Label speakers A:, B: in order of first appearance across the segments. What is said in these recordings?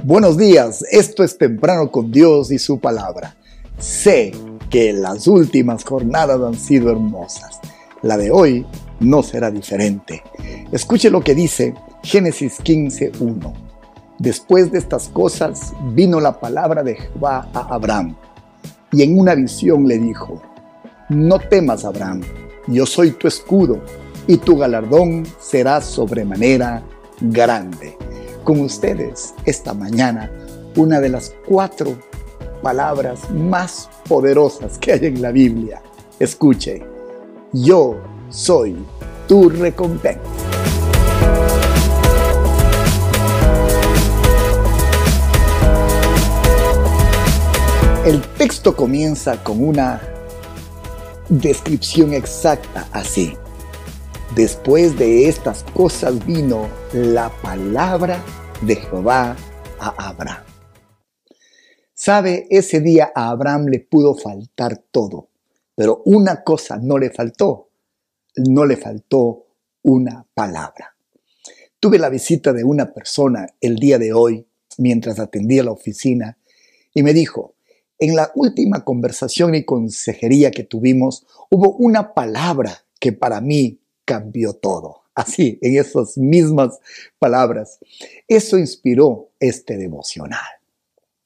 A: Buenos días, esto es temprano con Dios y su palabra. Sé que las últimas jornadas han sido hermosas. La de hoy no será diferente. Escuche lo que dice Génesis 15.1. Después de estas cosas vino la palabra de Jehová a Abraham y en una visión le dijo, no temas Abraham, yo soy tu escudo y tu galardón será sobremanera grande con ustedes esta mañana una de las cuatro palabras más poderosas que hay en la Biblia. Escuche, yo soy tu recompensa. El texto comienza con una descripción exacta así. Después de estas cosas vino la palabra de Jehová a Abraham. Sabe, ese día a Abraham le pudo faltar todo, pero una cosa no le faltó, no le faltó una palabra. Tuve la visita de una persona el día de hoy mientras atendía la oficina y me dijo, en la última conversación y consejería que tuvimos hubo una palabra que para mí cambió todo. Así, en esas mismas palabras. Eso inspiró este devocional.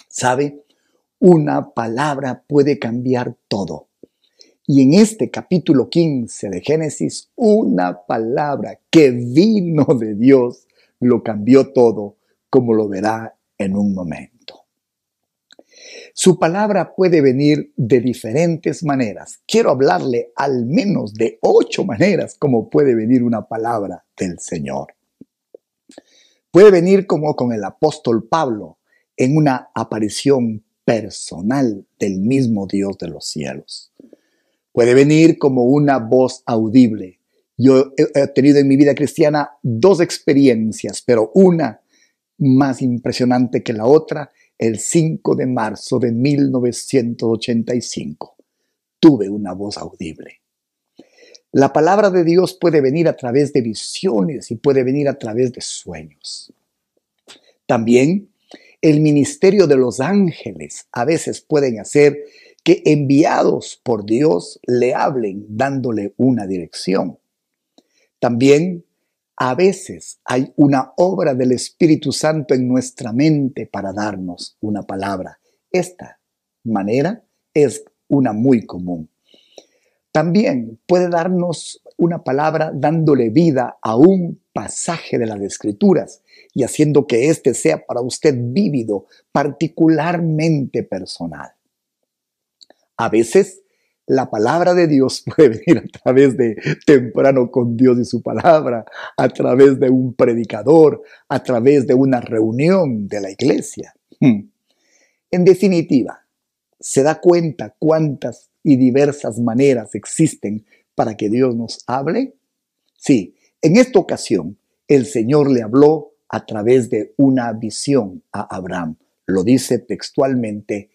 A: ¿Sabe? Una palabra puede cambiar todo. Y en este capítulo 15 de Génesis, una palabra que vino de Dios lo cambió todo, como lo verá en un momento. Su palabra puede venir de diferentes maneras. Quiero hablarle al menos de ocho maneras como puede venir una palabra del Señor. Puede venir como con el apóstol Pablo en una aparición personal del mismo Dios de los cielos. Puede venir como una voz audible. Yo he tenido en mi vida cristiana dos experiencias, pero una más impresionante que la otra el 5 de marzo de 1985. Tuve una voz audible. La palabra de Dios puede venir a través de visiones y puede venir a través de sueños. También el ministerio de los ángeles a veces pueden hacer que enviados por Dios le hablen dándole una dirección. También a veces hay una obra del Espíritu Santo en nuestra mente para darnos una palabra. Esta manera es una muy común. También puede darnos una palabra dándole vida a un pasaje de las Escrituras y haciendo que éste sea para usted vívido, particularmente personal. A veces la palabra de Dios puede venir a través de temprano con Dios y su palabra, a través de un predicador, a través de una reunión de la iglesia. Hmm. En definitiva, ¿se da cuenta cuántas y diversas maneras existen para que Dios nos hable? Sí, en esta ocasión el Señor le habló a través de una visión a Abraham. Lo dice textualmente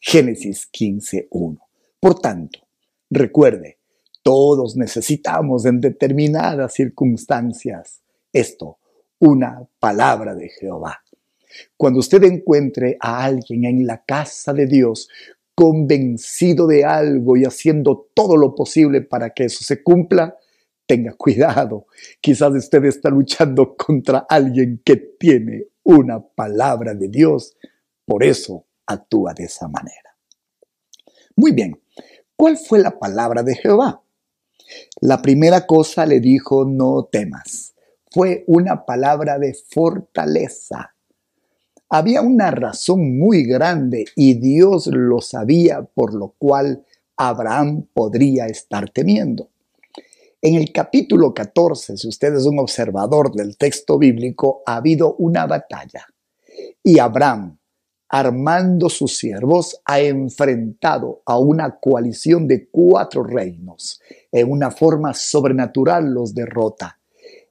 A: Génesis 15.1. Por tanto, recuerde, todos necesitamos en determinadas circunstancias esto, una palabra de Jehová. Cuando usted encuentre a alguien en la casa de Dios convencido de algo y haciendo todo lo posible para que eso se cumpla, tenga cuidado. Quizás usted está luchando contra alguien que tiene una palabra de Dios. Por eso actúa de esa manera. Muy bien, ¿Cuál fue la palabra de Jehová? La primera cosa le dijo, no temas. Fue una palabra de fortaleza. Había una razón muy grande y Dios lo sabía, por lo cual Abraham podría estar temiendo. En el capítulo 14, si usted es un observador del texto bíblico, ha habido una batalla. Y Abraham, armando sus siervos, ha enfrentado a una coalición de cuatro reinos. En una forma sobrenatural los derrota.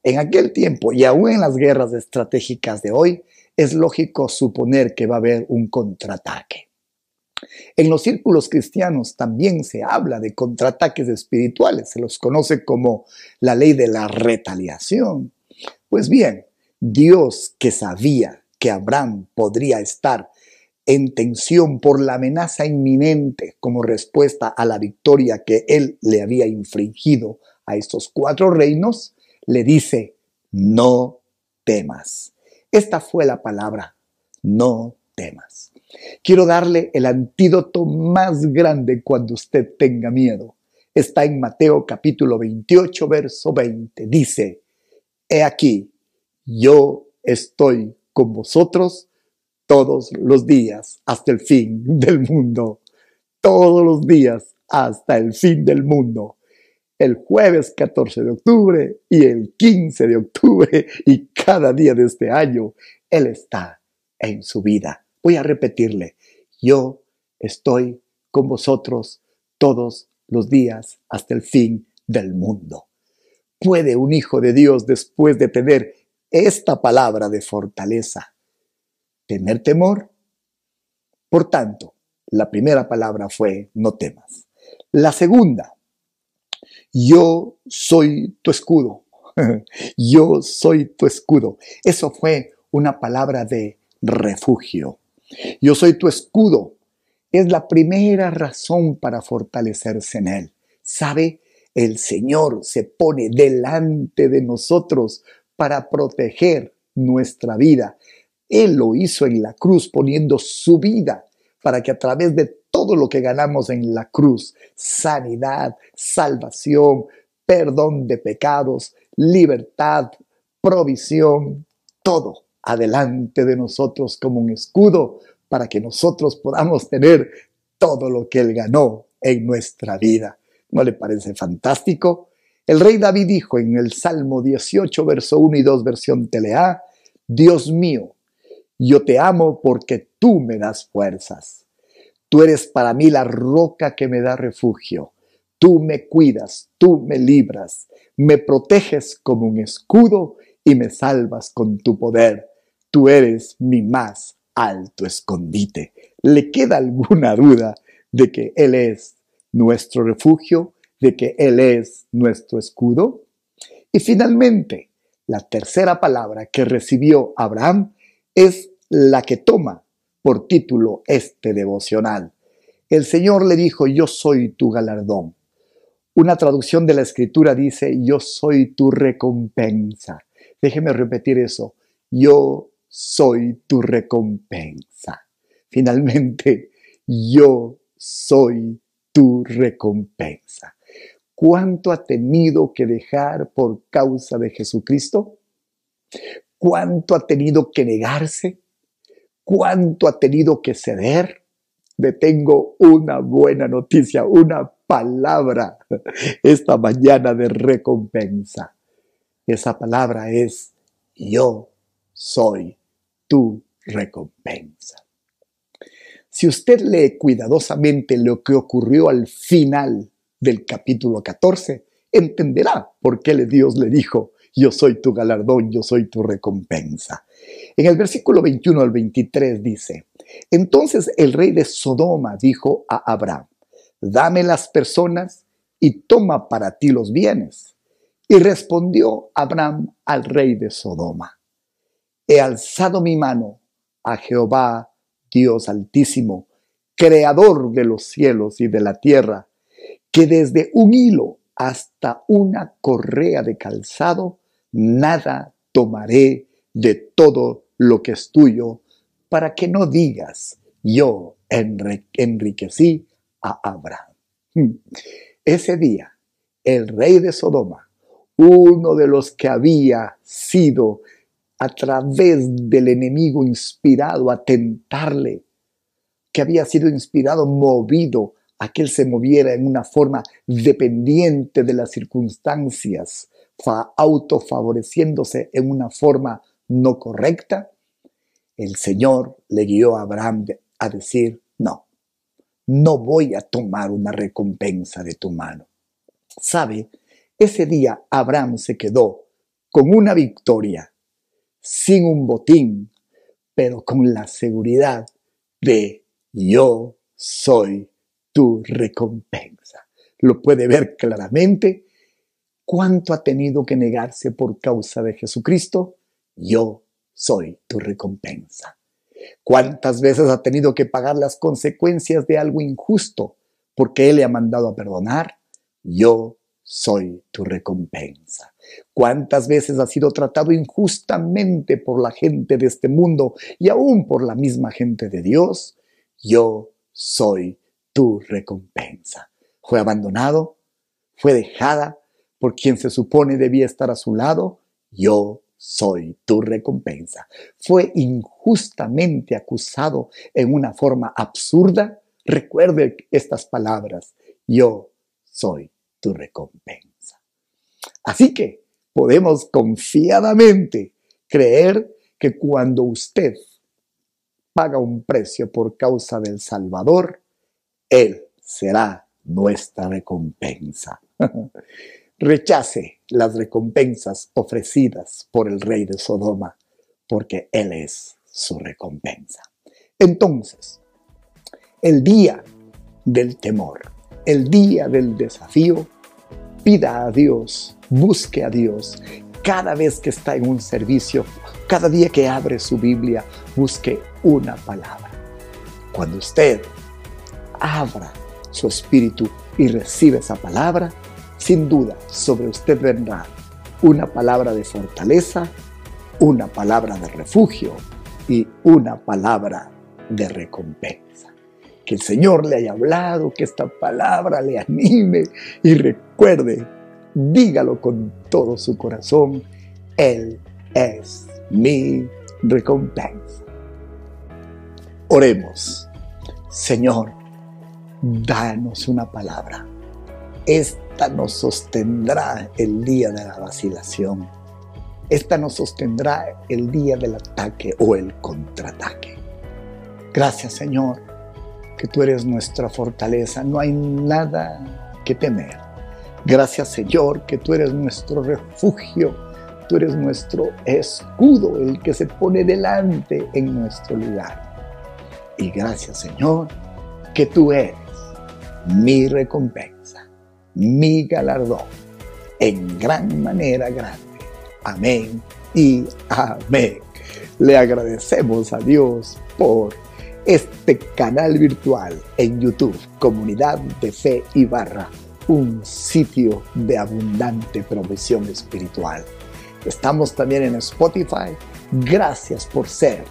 A: En aquel tiempo y aún en las guerras estratégicas de hoy, es lógico suponer que va a haber un contraataque. En los círculos cristianos también se habla de contraataques espirituales, se los conoce como la ley de la retaliación. Pues bien, Dios que sabía que Abraham podría estar en tensión por la amenaza inminente como respuesta a la victoria que él le había infringido a estos cuatro reinos, le dice, no temas. Esta fue la palabra, no temas. Quiero darle el antídoto más grande cuando usted tenga miedo. Está en Mateo capítulo 28, verso 20. Dice, He aquí, yo estoy con vosotros todos los días hasta el fin del mundo. Todos los días hasta el fin del mundo. El jueves 14 de octubre y el 15 de octubre y cada día de este año, Él está en su vida. Voy a repetirle, yo estoy con vosotros todos los días hasta el fin del mundo. ¿Puede un hijo de Dios, después de tener esta palabra de fortaleza, tener temor. Por tanto, la primera palabra fue no temas. La segunda, yo soy tu escudo. yo soy tu escudo. Eso fue una palabra de refugio. Yo soy tu escudo. Es la primera razón para fortalecerse en Él. ¿Sabe? El Señor se pone delante de nosotros para proteger nuestra vida. Él lo hizo en la cruz poniendo su vida para que a través de todo lo que ganamos en la cruz, sanidad, salvación, perdón de pecados, libertad, provisión, todo adelante de nosotros como un escudo para que nosotros podamos tener todo lo que Él ganó en nuestra vida. ¿No le parece fantástico? El rey David dijo en el Salmo 18, verso 1 y 2, versión Telea, Dios mío, yo te amo porque tú me das fuerzas. Tú eres para mí la roca que me da refugio. Tú me cuidas, tú me libras, me proteges como un escudo y me salvas con tu poder. Tú eres mi más alto escondite. ¿Le queda alguna duda de que Él es nuestro refugio? de que Él es nuestro escudo? Y finalmente, la tercera palabra que recibió Abraham es la que toma por título este devocional. El Señor le dijo, yo soy tu galardón. Una traducción de la escritura dice, yo soy tu recompensa. Déjeme repetir eso, yo soy tu recompensa. Finalmente, yo soy tu recompensa cuánto ha tenido que dejar por causa de Jesucristo, cuánto ha tenido que negarse, cuánto ha tenido que ceder. Le tengo una buena noticia, una palabra esta mañana de recompensa. Esa palabra es yo soy tu recompensa. Si usted lee cuidadosamente lo que ocurrió al final del capítulo 14, entenderá por qué Dios le dijo, yo soy tu galardón, yo soy tu recompensa. En el versículo 21 al 23 dice, entonces el rey de Sodoma dijo a Abraham, dame las personas y toma para ti los bienes. Y respondió Abraham al rey de Sodoma, he alzado mi mano a Jehová, Dios altísimo, creador de los cielos y de la tierra, que desde un hilo hasta una correa de calzado, nada tomaré de todo lo que es tuyo, para que no digas, yo enriquecí a Abraham. Hmm. Ese día, el rey de Sodoma, uno de los que había sido a través del enemigo inspirado a tentarle, que había sido inspirado, movido a que él se moviera en una forma dependiente de las circunstancias, autofavoreciéndose en una forma no correcta, el Señor le guió a Abraham a decir, no, no voy a tomar una recompensa de tu mano. ¿Sabe? Ese día Abraham se quedó con una victoria, sin un botín, pero con la seguridad de yo soy tu recompensa. Lo puede ver claramente. ¿Cuánto ha tenido que negarse por causa de Jesucristo? Yo soy tu recompensa. ¿Cuántas veces ha tenido que pagar las consecuencias de algo injusto porque Él le ha mandado a perdonar? Yo soy tu recompensa. ¿Cuántas veces ha sido tratado injustamente por la gente de este mundo y aún por la misma gente de Dios? Yo soy tu recompensa. Fue abandonado, fue dejada por quien se supone debía estar a su lado. Yo soy tu recompensa. Fue injustamente acusado en una forma absurda. Recuerde estas palabras. Yo soy tu recompensa. Así que podemos confiadamente creer que cuando usted paga un precio por causa del Salvador, Él será nuestra recompensa. Rechace las recompensas ofrecidas por el rey de Sodoma, porque Él es su recompensa. Entonces, el día del temor, el día del desafío, pida a Dios, busque a Dios. Cada vez que está en un servicio, cada día que abre su Biblia, busque una palabra. Cuando usted abra su espíritu y recibe esa palabra, sin duda sobre usted vendrá una palabra de fortaleza, una palabra de refugio y una palabra de recompensa. Que el Señor le haya hablado, que esta palabra le anime y recuerde, dígalo con todo su corazón, Él es mi recompensa. Oremos, Señor, danos una palabra. Esta nos sostendrá el día de la vacilación. Esta nos sostendrá el día del ataque o el contraataque. Gracias Señor, que tú eres nuestra fortaleza. No hay nada que temer. Gracias Señor, que tú eres nuestro refugio. Tú eres nuestro escudo, el que se pone delante en nuestro lugar. Y gracias Señor, que tú eres mi recompensa, mi galardón, en gran manera grande. Amén y amén. Le agradecemos a Dios por este canal virtual en YouTube, Comunidad de Fe y Barra, un sitio de abundante provisión espiritual. Estamos también en Spotify. Gracias por ser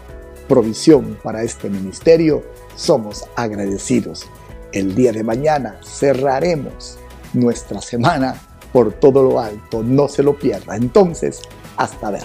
A: provisión para este ministerio. Somos agradecidos. El día de mañana cerraremos nuestra semana por todo lo alto. No se lo pierda. Entonces, hasta ver.